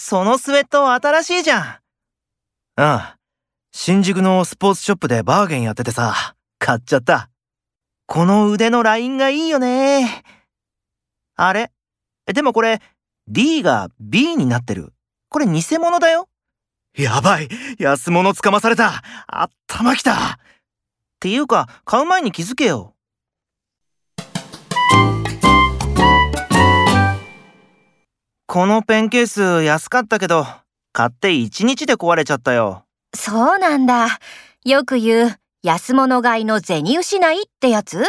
そのスウェット新しいじゃん。ああ。新宿のスポーツショップでバーゲンやっててさ、買っちゃった。この腕のラインがいいよね。あれ？でもこれ、D が B になってる。これ偽物だよ。やばい安物つかまされた頭きたっていうか、買う前に気づけよ。このペンケース安かったけど、買って1日で壊れちゃったよ。そうなんだ。よく言う、安物買いの銭失いってやつ？